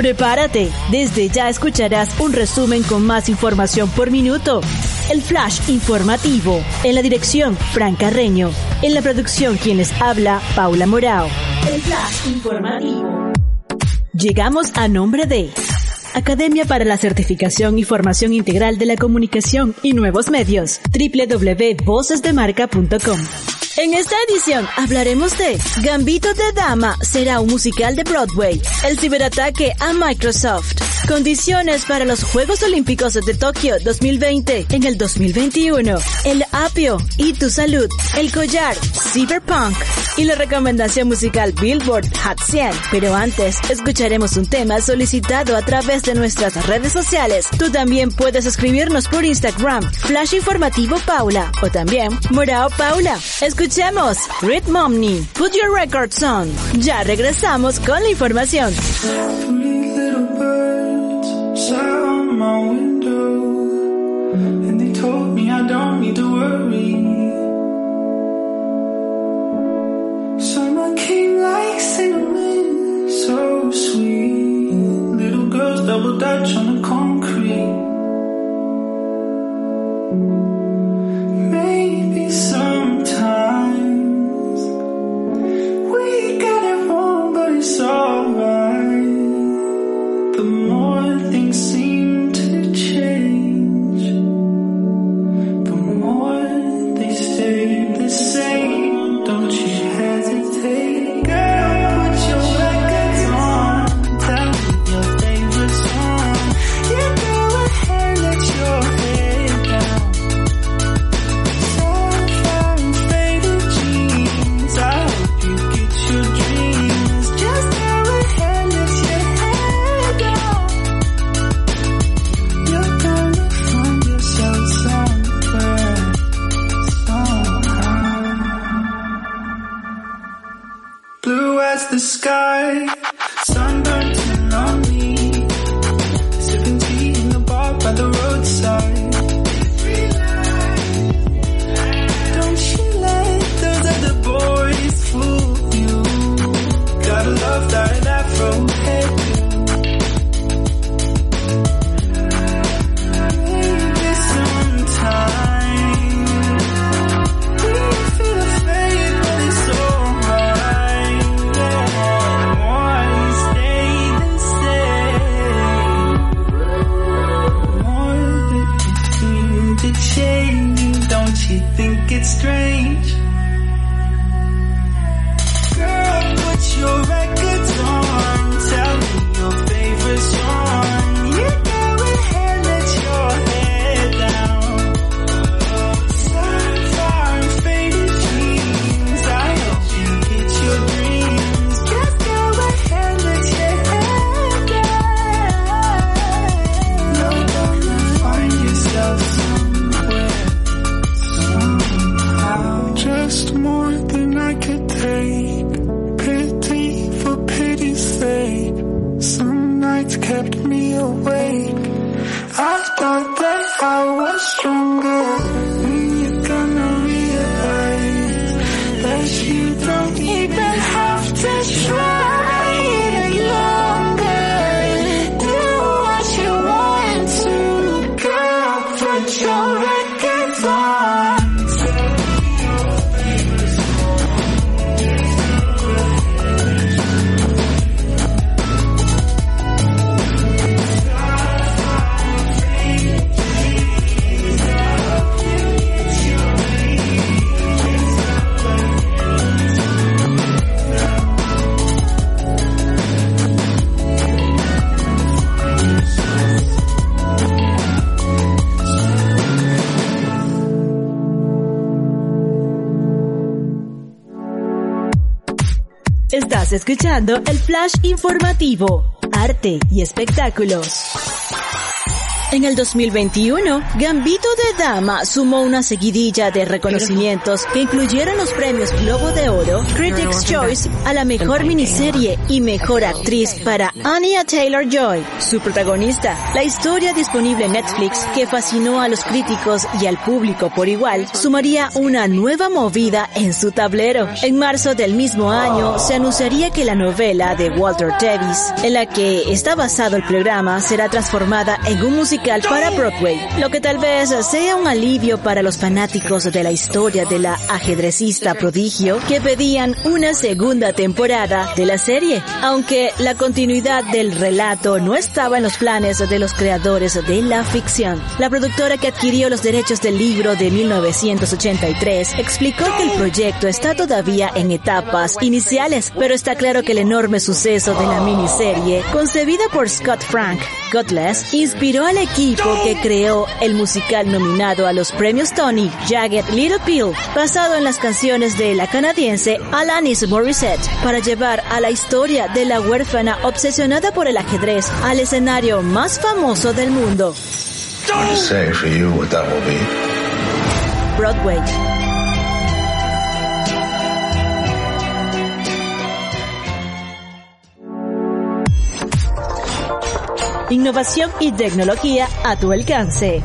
Prepárate, desde ya escucharás un resumen con más información por minuto. El flash informativo. En la dirección, Fran Carreño. En la producción, quienes habla, Paula Morao. El flash informativo. Llegamos a nombre de Academia para la Certificación y Formación Integral de la Comunicación y Nuevos Medios. www.vocesdemarca.com en esta edición hablaremos de Gambito de Dama será un musical de Broadway, el ciberataque a Microsoft, condiciones para los Juegos Olímpicos de Tokio 2020 en el 2021, el apio y tu salud, el collar, Cyberpunk y la recomendación musical Billboard Hot 100. Pero antes, escucharemos un tema solicitado a través de nuestras redes sociales. Tú también puedes escribirnos por Instagram, Flash Informativo Paula o también Morao Paula. Escuchemos Omni, Put Your Records On. Ya regresamos con la información. Summer came like cinnamon, so sweet. Little girls double dutch on the concrete. Escuchando el flash informativo, arte y espectáculos. En el 2021, Gambito de Dama sumó una seguidilla de reconocimientos que incluyeron los premios Globo de Oro, Critics' Choice a la mejor miniserie y mejor actriz para Anya Taylor-Joy, su protagonista. La historia disponible en Netflix que fascinó a los críticos y al público por igual, sumaría una nueva movida en su tablero. En marzo del mismo año se anunciaría que la novela de Walter Davis, en la que está basado el programa, será transformada en un musical para Broadway, lo que tal vez sea un alivio para los fanáticos de la historia de la ajedrecista prodigio que pedían una segunda temporada de la serie, aunque la continuidad del relato no estaba en los planes de los creadores de la ficción. La productora que adquirió los derechos del libro de 1983 explicó que el proyecto está todavía en etapas iniciales, pero está claro que el enorme suceso de la miniserie, concebida por Scott Frank, Godless, inspiró al equipo que creó el musical nominado a los premios Tony, Jagged Little Pill, basado en las canciones de la canadiense Alanis Morissette, para llevar a la historia de la huérfana obsesionada por el ajedrez al escenario más famoso del mundo. Broadway. Innovación y tecnología a tu alcance.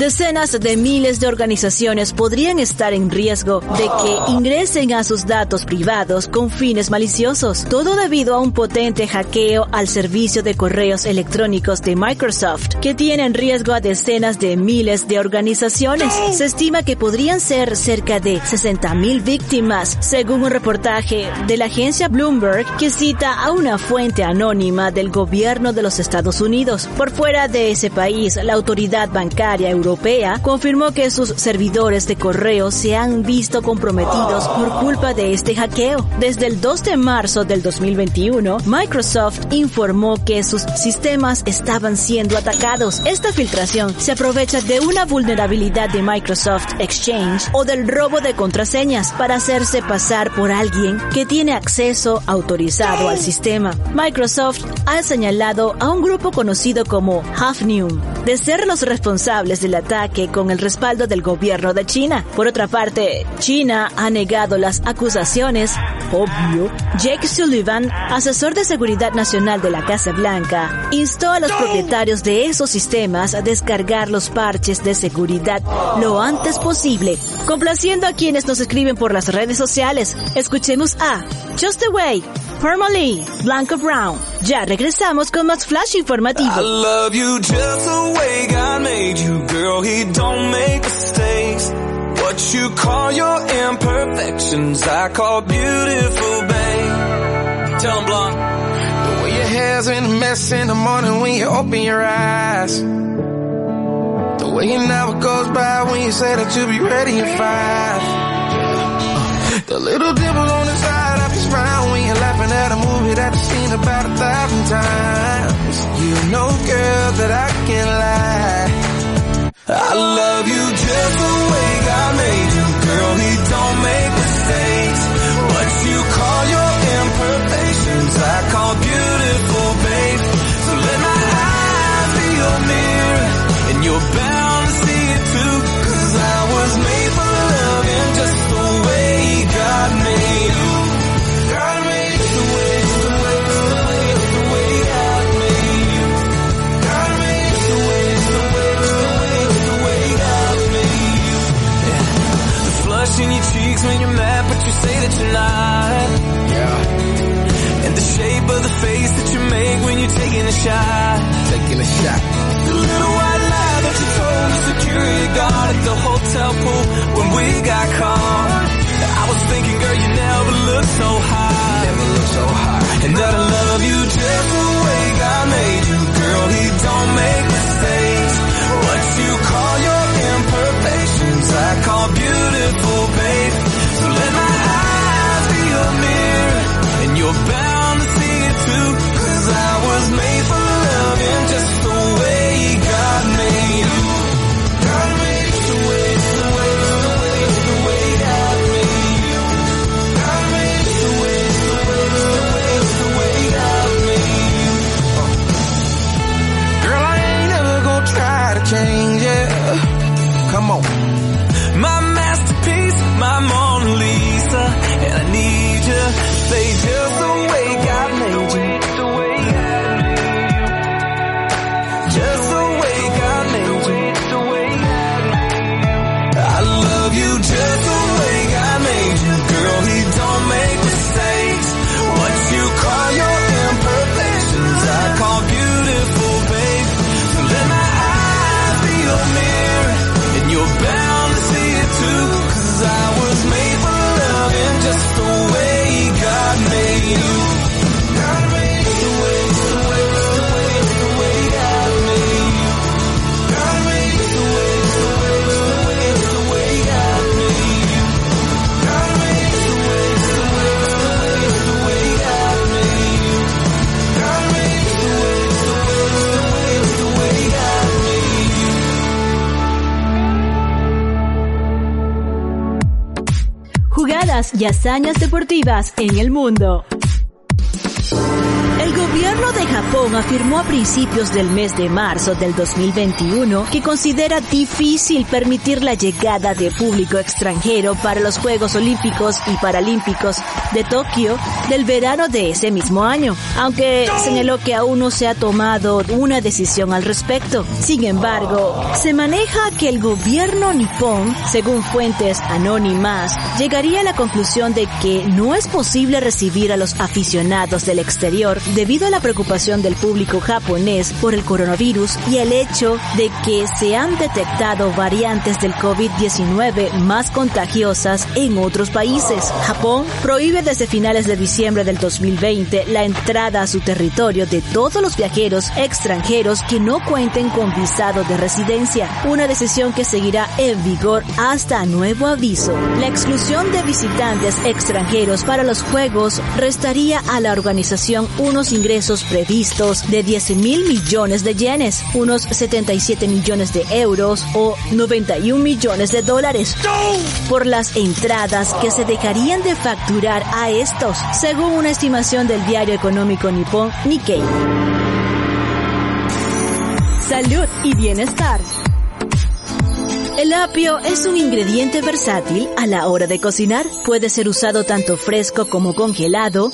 Decenas de miles de organizaciones podrían estar en riesgo de que ingresen a sus datos privados con fines maliciosos, todo debido a un potente hackeo al servicio de correos electrónicos de Microsoft, que tiene en riesgo a decenas de miles de organizaciones. Se estima que podrían ser cerca de 60.000 víctimas, según un reportaje de la agencia Bloomberg que cita a una fuente anónima del gobierno de los Estados Unidos. Por fuera de ese país, la autoridad bancaria europea confirmó que sus servidores de correo se han visto comprometidos por culpa de este hackeo. Desde el 2 de marzo del 2021, Microsoft informó que sus sistemas estaban siendo atacados. Esta filtración se aprovecha de una vulnerabilidad de Microsoft Exchange o del robo de contraseñas para hacerse pasar por alguien que tiene acceso autorizado al sistema. Microsoft ha señalado a un grupo conocido como Hafnium de ser los responsables de la ataque con el respaldo del gobierno de China. Por otra parte, China ha negado las acusaciones. Obvio. Jake Sullivan, asesor de seguridad nacional de la Casa Blanca, instó a los propietarios de esos sistemas a descargar los parches de seguridad lo antes posible. Complaciendo a quienes nos escriben por las redes sociales, escuchemos a Just the Way, Lee, Blanco Brown. Ya regresamos con más flash informativo. I love you just the way God made you, girl. He don't make mistakes. What you call your imperfections, I call beautiful, babe. Tell him, Blanc. The way your hair's in a mess in the morning when you open your eyes. The way your never goes by when you say that you'll be ready in five. The little dimple on the side of when you're laughing at a movie that you've seen about a thousand times. You know, girl, that I can't lie. I love you just the but you say that you're not. Yeah. And the shape of the face that you make when you're taking a shot. Taking a shot. The little white lie that you told the security guard at the hotel pool when we got caught. I was thinking, girl, you never look so high. Never look so high. And that I love you just the way God made you, girl. He don't make mistakes. What you call your imperfections, I call beautiful, babe. Just the y hazañas deportivas en el mundo. Japón afirmó a principios del mes de marzo del 2021 que considera difícil permitir la llegada de público extranjero para los Juegos Olímpicos y Paralímpicos de Tokio del verano de ese mismo año, aunque señaló que aún no se ha tomado una decisión al respecto. Sin embargo, se maneja que el gobierno nipón, según fuentes anónimas, llegaría a la conclusión de que no es posible recibir a los aficionados del exterior debido a la preocupación del público japonés por el coronavirus y el hecho de que se han detectado variantes del COVID-19 más contagiosas en otros países. Japón prohíbe desde finales de diciembre del 2020 la entrada a su territorio de todos los viajeros extranjeros que no cuenten con visado de residencia, una decisión que seguirá en vigor hasta nuevo aviso. La exclusión de visitantes extranjeros para los Juegos restaría a la organización unos ingresos previstos de 10 mil millones de yenes, unos 77 millones de euros o 91 millones de dólares por las entradas que se dejarían de facturar a estos, según una estimación del diario económico nipón Nikkei. Salud y bienestar. El apio es un ingrediente versátil a la hora de cocinar. Puede ser usado tanto fresco como congelado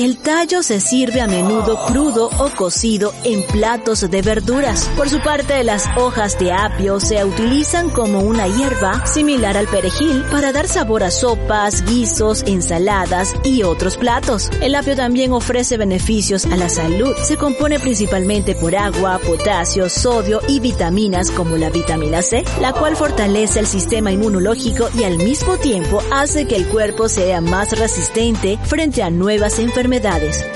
el tallo se sirve a menudo crudo o cocido en platos de verduras. Por su parte, las hojas de apio se utilizan como una hierba similar al perejil para dar sabor a sopas, guisos, ensaladas y otros platos. El apio también ofrece beneficios a la salud. Se compone principalmente por agua, potasio, sodio y vitaminas como la vitamina C, la cual fortalece el sistema inmunológico y al mismo tiempo hace que el cuerpo sea más resistente frente a nuevas enfermedades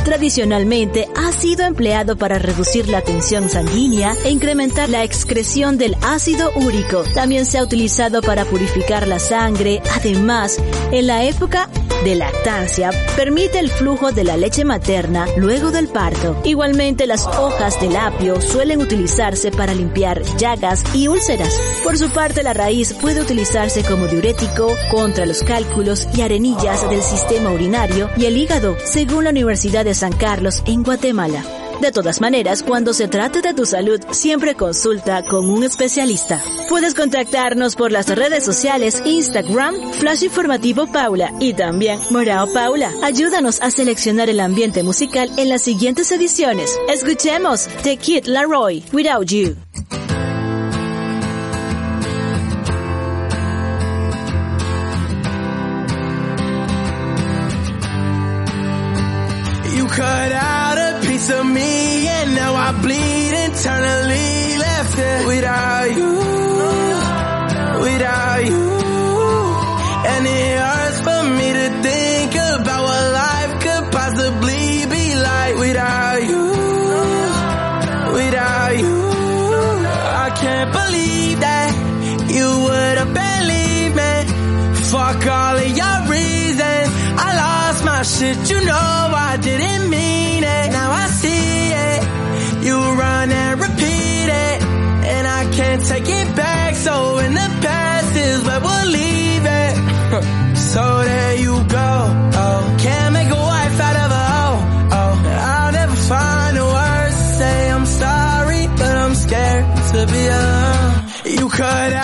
Tradicionalmente ha sido empleado para reducir la tensión sanguínea e incrementar la excreción del ácido úrico. También se ha utilizado para purificar la sangre. Además, en la época de lactancia permite el flujo de la leche materna luego del parto. Igualmente, las hojas del apio suelen utilizarse para limpiar llagas y úlceras. Por su parte, la raíz puede utilizarse como diurético contra los cálculos y arenillas del sistema urinario y el hígado, según la Universidad de San Carlos en Guatemala. De todas maneras, cuando se trate de tu salud, siempre consulta con un especialista. Puedes contactarnos por las redes sociales Instagram, Flash Informativo Paula y también Morao Paula. Ayúdanos a seleccionar el ambiente musical en las siguientes ediciones. Escuchemos The Kid Laroi, Without You. Bleed internally left it without you, without you. And it hurts for me to think about what life could possibly be like without you, without you. I can't believe that you would have believed me. Fuck all of your reasons. I lost my shit, you cut out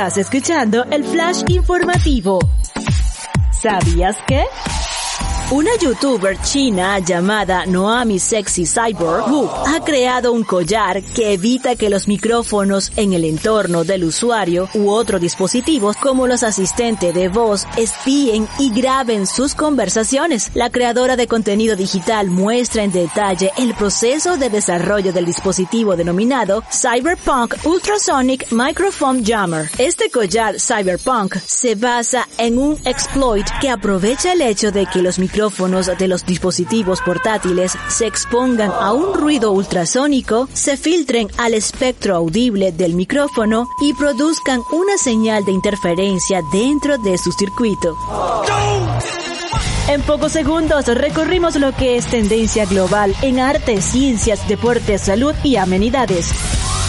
Estás escuchando el flash informativo. ¿Sabías que? Una youtuber china llamada Noami Sexy Cyborg Wu ha creado un collar que evita que los micrófonos en el entorno del usuario u otros dispositivos como los asistentes de voz espíen y graben sus conversaciones. La creadora de contenido digital muestra en detalle el proceso de desarrollo del dispositivo denominado Cyberpunk Ultrasonic Microphone Jammer. Este collar Cyberpunk se basa en un exploit que aprovecha el hecho de que los micrófonos de los dispositivos portátiles se expongan a un ruido ultrasónico, se filtren al espectro audible del micrófono y produzcan una señal de interferencia dentro de su circuito. En pocos segundos recorrimos lo que es tendencia global en arte, ciencias, deportes, salud y amenidades.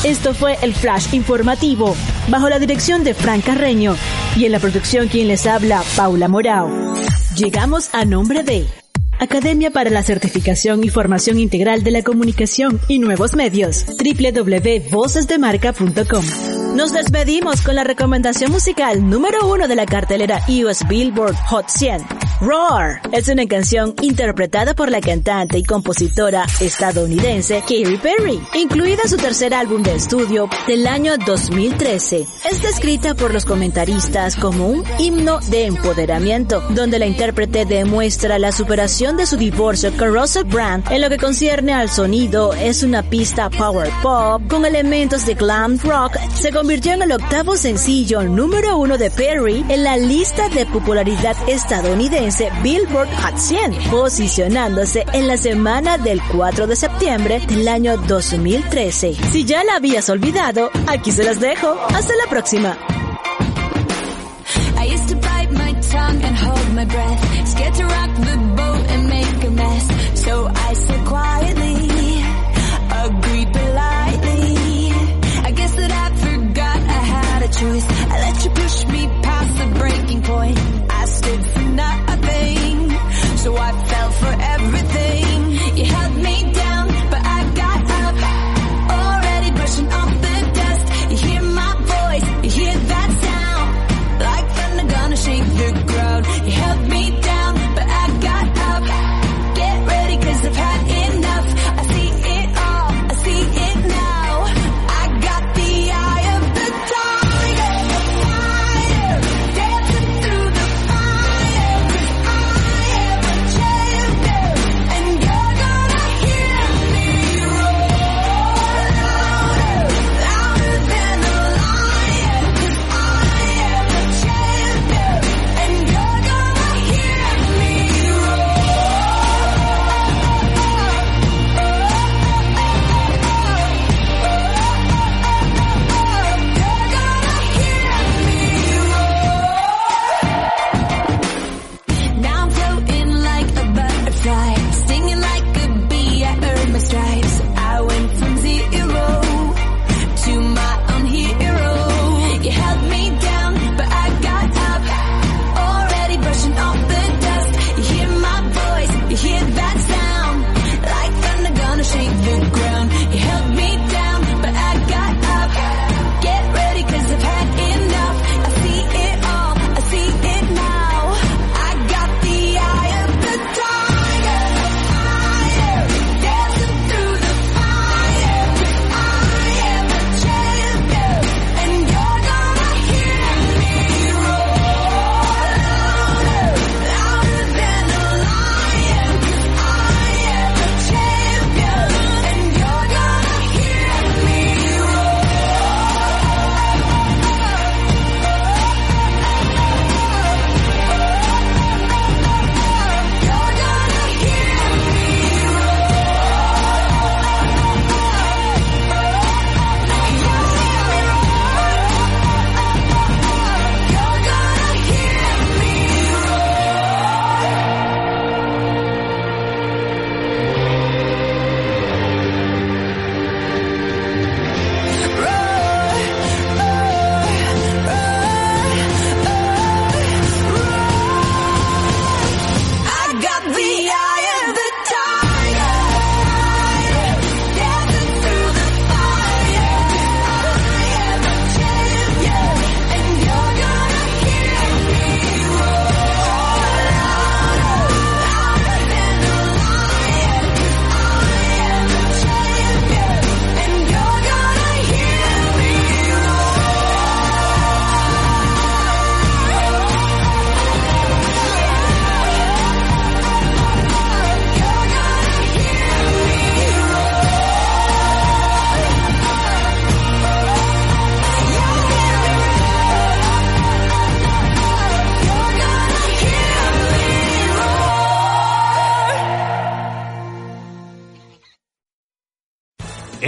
Esto fue el Flash Informativo, bajo la dirección de Fran Carreño y en la producción quien les habla, Paula Morao. Llegamos a nombre de Academia para la Certificación y Formación Integral de la Comunicación y Nuevos Medios, www.vocesdemarca.com. Nos despedimos con la recomendación musical número uno de la cartelera US Billboard Hot 100. Roar es una canción interpretada por la cantante y compositora estadounidense Katy Perry, incluida su tercer álbum de estudio del año 2013. Es descrita por los comentaristas como un himno de empoderamiento, donde la intérprete demuestra la superación de su divorcio con Russell Brand. En lo que concierne al sonido, es una pista power pop con elementos de glam rock. Se convirtió en el octavo sencillo número uno de Perry en la lista de popularidad estadounidense Billboard Hot 100, posicionándose en la semana del 4 de septiembre del año 2013. Si ya la habías olvidado, aquí se las dejo. Hasta la próxima.